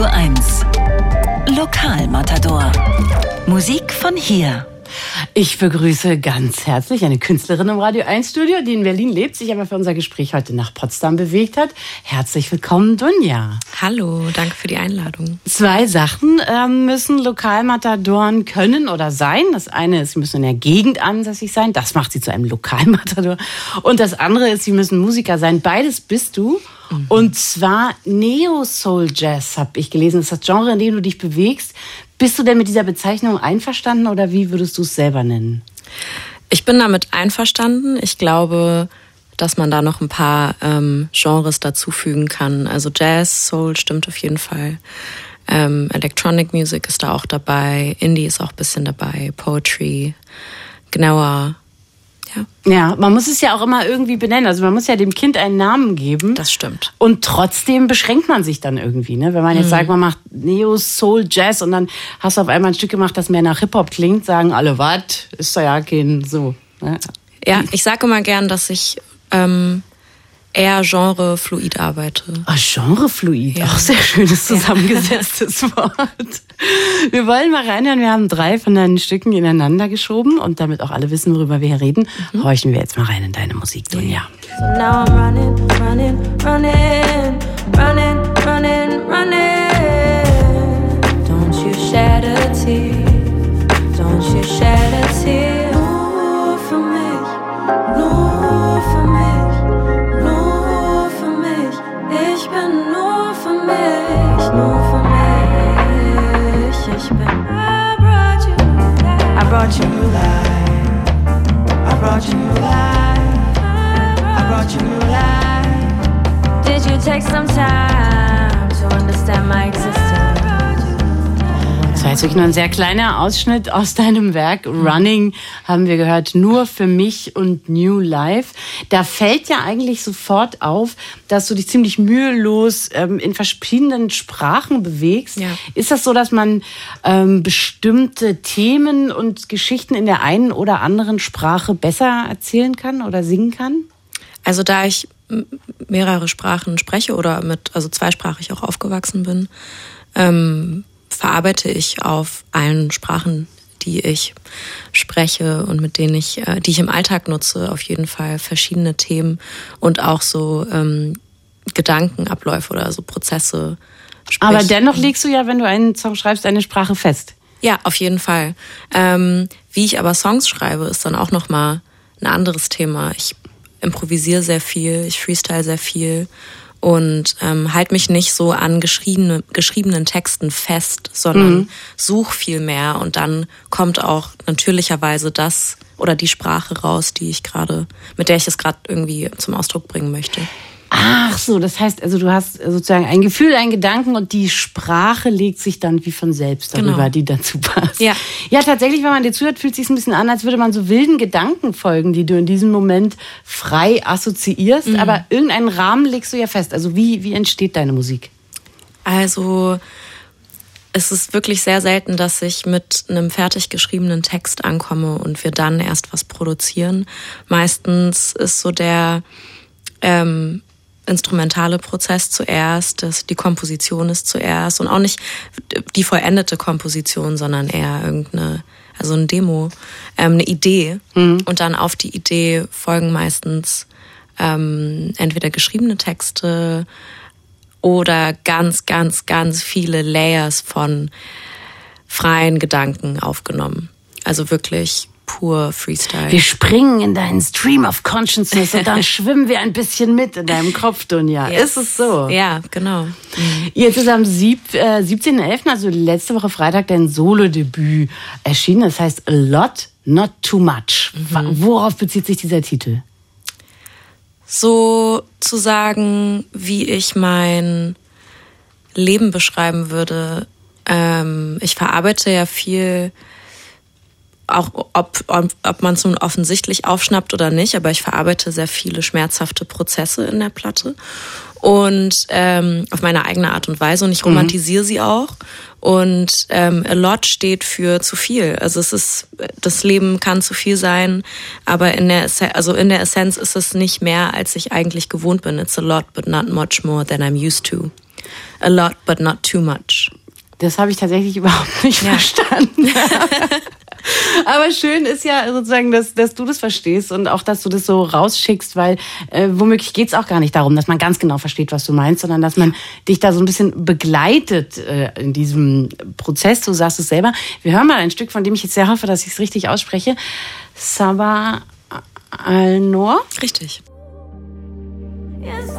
Radio 1. Lokalmatador. Musik von hier. Ich begrüße ganz herzlich eine Künstlerin im Radio 1 Studio, die in Berlin lebt, sich aber für unser Gespräch heute nach Potsdam bewegt hat. Herzlich willkommen, Dunja. Hallo, danke für die Einladung. Zwei Sachen ähm, müssen Lokalmatadoren können oder sein. Das eine ist, sie müssen in der Gegend ansässig sein. Das macht sie zu einem Lokalmatador. Und das andere ist, sie müssen Musiker sein. Beides bist du. Mhm. Und zwar Neo-Soul-Jazz, habe ich gelesen. Das ist das Genre, in dem du dich bewegst. Bist du denn mit dieser Bezeichnung einverstanden oder wie würdest du es selber nennen? Ich bin damit einverstanden. Ich glaube, dass man da noch ein paar ähm, Genres dazufügen kann. Also Jazz, Soul stimmt auf jeden Fall. Ähm, Electronic Music ist da auch dabei, Indie ist auch ein bisschen dabei, Poetry, genauer ja. ja, man muss es ja auch immer irgendwie benennen. Also man muss ja dem Kind einen Namen geben. Das stimmt. Und trotzdem beschränkt man sich dann irgendwie. Ne? Wenn man jetzt mhm. sagt, man macht Neo, Soul, Jazz und dann hast du auf einmal ein Stück gemacht, das mehr nach Hip-Hop klingt, sagen alle, was? Ist doch ja kein so. Ne? Ja, ich sage immer gern, dass ich ähm, eher genrefluid arbeite. Ah, genrefluid, ja. auch sehr schönes zusammengesetztes ja. Wort. Wir wollen mal reinhören, wir haben drei von deinen Stücken ineinander geschoben und damit auch alle wissen, worüber wir hier reden, mhm. horchen wir jetzt mal rein in deine Musik, Dunja. So now I'm running, running, running, running, running, running. Don't you shed a tear, don't you shed a Das war jetzt wirklich nur ein sehr kleiner Ausschnitt aus deinem Werk. Running haben wir gehört, nur für mich und New Life. Da fällt ja eigentlich sofort auf, dass du dich ziemlich mühelos ähm, in verschiedenen Sprachen bewegst. Ja. Ist das so, dass man ähm, bestimmte Themen und Geschichten in der einen oder anderen Sprache besser erzählen kann oder singen kann? Also da ich mehrere Sprachen spreche oder mit, also zweisprachig auch aufgewachsen bin, ähm, verarbeite ich auf allen Sprachen, die ich spreche und mit denen ich, äh, die ich im Alltag nutze, auf jeden Fall verschiedene Themen und auch so ähm, Gedankenabläufe oder so Prozesse. Sprich, Aber dennoch legst du ja, wenn du einen Song schreibst, eine Sprache fest. Ja, auf jeden Fall. Ähm, wie ich aber Songs schreibe, ist dann auch noch mal ein anderes Thema. Ich improvisiere sehr viel, ich freestyle sehr viel und ähm, halt mich nicht so an geschriebene, geschriebenen Texten fest, sondern mhm. such viel mehr und dann kommt auch natürlicherweise das oder die Sprache raus, die ich gerade, mit der ich es gerade irgendwie zum Ausdruck bringen möchte. Ach so, das heißt also, du hast sozusagen ein Gefühl, einen Gedanken und die Sprache legt sich dann wie von selbst darüber, genau. die dazu passt. Ja. ja, tatsächlich, wenn man dir zuhört, fühlt es sich ein bisschen an, als würde man so wilden Gedanken folgen, die du in diesem Moment frei assoziierst. Mhm. Aber irgendeinen Rahmen legst du ja fest. Also wie, wie entsteht deine Musik? Also es ist wirklich sehr selten, dass ich mit einem fertig geschriebenen Text ankomme und wir dann erst was produzieren. Meistens ist so der ähm, instrumentale Prozess zuerst, das, die Komposition ist zuerst und auch nicht die vollendete Komposition, sondern eher irgendeine, also ein Demo, ähm, eine Idee. Mhm. Und dann auf die Idee folgen meistens ähm, entweder geschriebene Texte oder ganz, ganz, ganz viele Layers von freien Gedanken aufgenommen. Also wirklich pur Freestyle. Wir springen in deinen Stream of Consciousness und dann schwimmen wir ein bisschen mit in deinem Kopf, Dunja. Yes. Ist es so? Ja, genau. Mhm. Jetzt ist am sieb, äh, 17.11., also letzte Woche Freitag, dein Solo-Debüt erschienen. Das heißt A Lot, Not Too Much. Mhm. Worauf bezieht sich dieser Titel? So zu sagen, wie ich mein Leben beschreiben würde. Ähm, ich verarbeite ja viel auch ob, ob, ob man es nun offensichtlich aufschnappt oder nicht, aber ich verarbeite sehr viele schmerzhafte Prozesse in der Platte und ähm, auf meine eigene Art und Weise und ich mhm. romantisiere mhm. sie auch und ähm, a lot steht für zu viel. Also es ist das Leben kann zu viel sein, aber in der also in der Essenz ist es nicht mehr als ich eigentlich gewohnt bin. It's a lot but not much more than I'm used to. a lot but not too much. Das habe ich tatsächlich überhaupt nicht ja. verstanden. Aber schön ist ja sozusagen, dass, dass du das verstehst und auch, dass du das so rausschickst, weil äh, womöglich geht's auch gar nicht darum, dass man ganz genau versteht, was du meinst, sondern dass man dich da so ein bisschen begleitet äh, in diesem Prozess. Du sagst es selber. Wir hören mal ein Stück, von dem ich jetzt sehr hoffe, dass ich es richtig ausspreche. Sabah al-Noor. Richtig. Yes,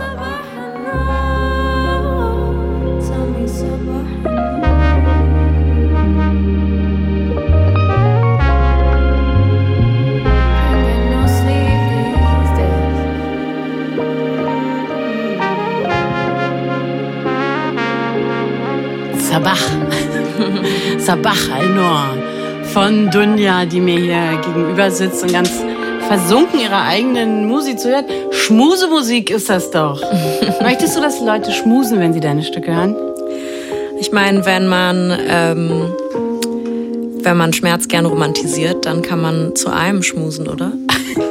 Sabach. Sabach al-Noor von Dunja, die mir hier gegenüber sitzt und ganz versunken ihrer eigenen Musik zu hören. Schmusemusik ist das doch. Möchtest du, dass Leute schmusen, wenn sie deine Stücke hören? Ich meine, wenn man ähm, wenn man Schmerz gern romantisiert, dann kann man zu einem schmusen, oder?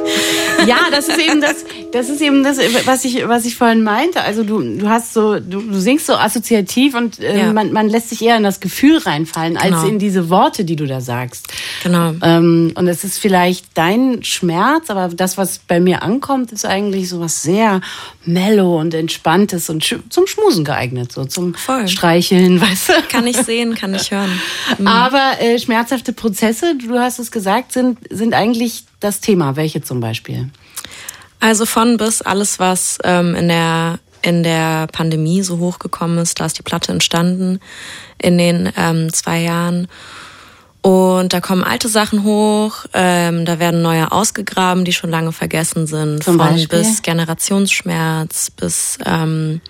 ja, das ist eben das, das ist eben das, was ich, was ich vorhin meinte. Also du, du hast so, du, du singst so assoziativ und äh, ja. man, man lässt sich eher in das Gefühl reinfallen, genau. als in diese Worte, die du da sagst. Genau. Ähm, und es ist vielleicht dein Schmerz, aber das, was bei mir ankommt, ist eigentlich so was sehr mellow und entspanntes und zum Schmusen geeignet, so zum Voll. Streicheln, weißt du? Kann ich sehen, kann ich hören. Mhm. Aber äh, schmerzhafte Prozesse, du hast es gesagt, sind, sind eigentlich das Thema. Welche zum Beispiel? Also von bis alles, was ähm, in der in der Pandemie so hochgekommen ist, da ist die Platte entstanden in den ähm, zwei Jahren. Und da kommen alte Sachen hoch, ähm, da werden neue ausgegraben, die schon lange vergessen sind. Zum Von Beispiel? bis Generationsschmerz, bis ähm,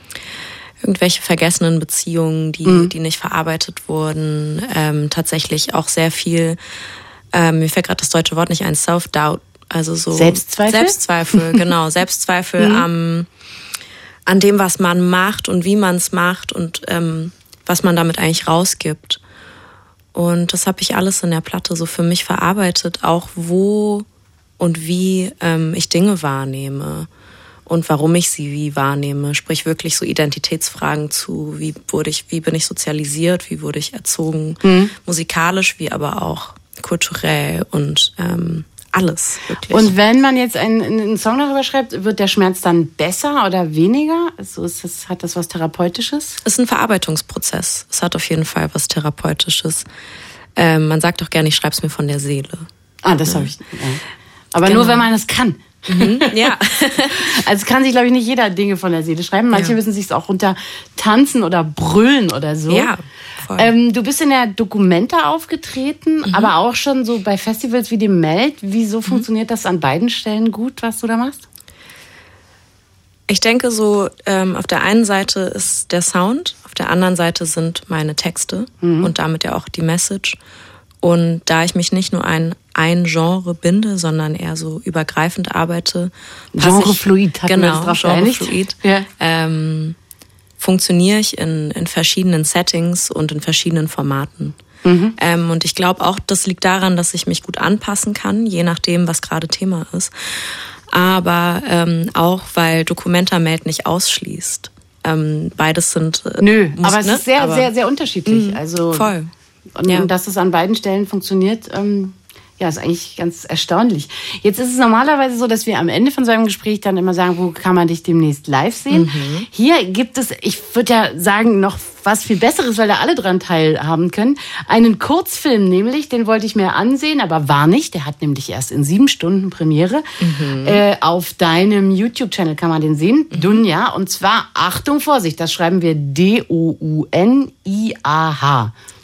irgendwelche vergessenen Beziehungen, die, mhm. die nicht verarbeitet wurden. Ähm, tatsächlich auch sehr viel, ähm, mir fällt gerade das deutsche Wort nicht ein, Self-Doubt also so Selbstzweifel? Selbstzweifel, genau. Selbstzweifel mhm. am, an dem, was man macht und wie man es macht und ähm, was man damit eigentlich rausgibt. Und das habe ich alles in der Platte so für mich verarbeitet, auch wo und wie ähm, ich Dinge wahrnehme und warum ich sie wie wahrnehme. Sprich wirklich so Identitätsfragen zu, wie wurde ich, wie bin ich sozialisiert, wie wurde ich erzogen, mhm. musikalisch wie aber auch kulturell und ähm, alles. Wirklich. Und wenn man jetzt einen, einen, Song darüber schreibt, wird der Schmerz dann besser oder weniger? Also ist das, hat das was Therapeutisches? Es ist ein Verarbeitungsprozess. Es hat auf jeden Fall was Therapeutisches. Ähm, man sagt auch gerne, ich schreibe es mir von der Seele. Ah, das ja. habe ich. Ja. Aber genau. nur, wenn man es kann. Mhm, ja. also kann sich, glaube ich, nicht jeder Dinge von der Seele schreiben. Manche ja. müssen sich auch runter tanzen oder brüllen oder so. Ja. Ähm, du bist in der Dokumenta aufgetreten, mhm. aber auch schon so bei Festivals wie dem Meld. Wieso mhm. funktioniert das an beiden Stellen gut, was du da machst? Ich denke so, ähm, auf der einen Seite ist der Sound, auf der anderen Seite sind meine Texte mhm. und damit ja auch die Message. Und da ich mich nicht nur ein, ein Genre binde, sondern eher so übergreifend arbeite. Genrefluid, hat genau, Genrefluid. Ja. Ähm, funktioniere ich in, in verschiedenen Settings und in verschiedenen Formaten. Mhm. Ähm, und ich glaube auch, das liegt daran, dass ich mich gut anpassen kann, je nachdem, was gerade Thema ist. Aber ähm, auch, weil Documenta-Meld nicht ausschließt. Ähm, beides sind. Äh, Nö, muss, aber es ist sehr, aber, sehr, sehr unterschiedlich. Mh, also voll. Und, ja. dass es an beiden Stellen funktioniert, ähm, ja, ist eigentlich ganz erstaunlich. Jetzt ist es normalerweise so, dass wir am Ende von so einem Gespräch dann immer sagen, wo kann man dich demnächst live sehen? Mhm. Hier gibt es, ich würde ja sagen, noch was viel Besseres, weil da alle dran teilhaben können. Einen Kurzfilm nämlich, den wollte ich mir ansehen, aber war nicht. Der hat nämlich erst in sieben Stunden Premiere. Mhm. Äh, auf deinem YouTube-Channel kann man den sehen, mhm. Dunja. Und zwar, Achtung, Vorsicht, das schreiben wir D-O-U-N-I-A-H.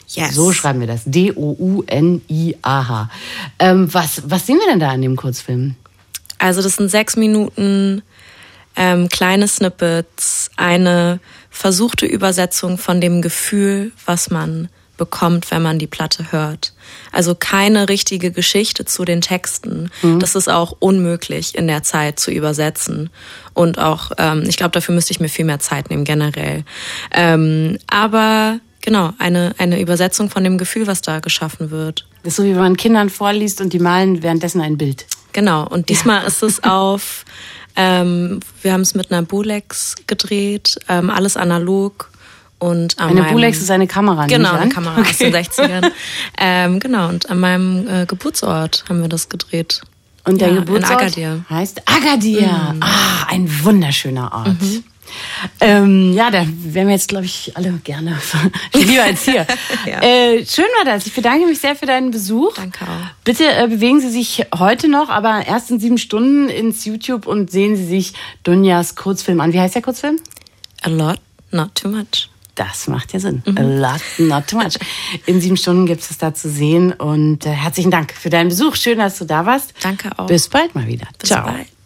Yes. So schreiben wir das. D-O-U-N-I-A-H. Ähm, was, was sehen wir denn da in dem Kurzfilm? Also das sind sechs Minuten ähm, kleine Snippets, eine versuchte Übersetzung von dem Gefühl, was man bekommt, wenn man die Platte hört. Also keine richtige Geschichte zu den Texten. Mhm. Das ist auch unmöglich in der Zeit zu übersetzen. Und auch, ähm, ich glaube, dafür müsste ich mir viel mehr Zeit nehmen generell. Ähm, aber Genau, eine, eine Übersetzung von dem Gefühl, was da geschaffen wird. Das ist so, wie wenn man Kindern vorliest und die malen währenddessen ein Bild. Genau, und diesmal ja. ist es auf, ähm, wir haben es mit einer Bolex gedreht, ähm, alles analog Und an Eine meinem, Bulex ist eine Kamera, Genau, an? eine Kamera aus den 60ern. ähm, genau, und an meinem äh, Geburtsort haben wir das gedreht. Und der Ja, in Geburtsort Agadir. heißt Agadir. Ah, ein wunderschöner Ort. Ähm, ja, da wären wir jetzt, glaube ich, alle gerne lieber als hier. Ja. äh, schön war das. Ich bedanke mich sehr für deinen Besuch. Danke auch. Bitte äh, bewegen Sie sich heute noch, aber erst in sieben Stunden ins YouTube und sehen Sie sich Dunjas Kurzfilm an. Wie heißt der Kurzfilm? A lot, not too much. Das macht ja Sinn. A lot, not too much. In sieben Stunden gibt es da zu sehen und äh, herzlichen Dank für deinen Besuch. Schön, dass du da warst. Danke auch. Bis bald mal wieder. Bis Ciao. bald.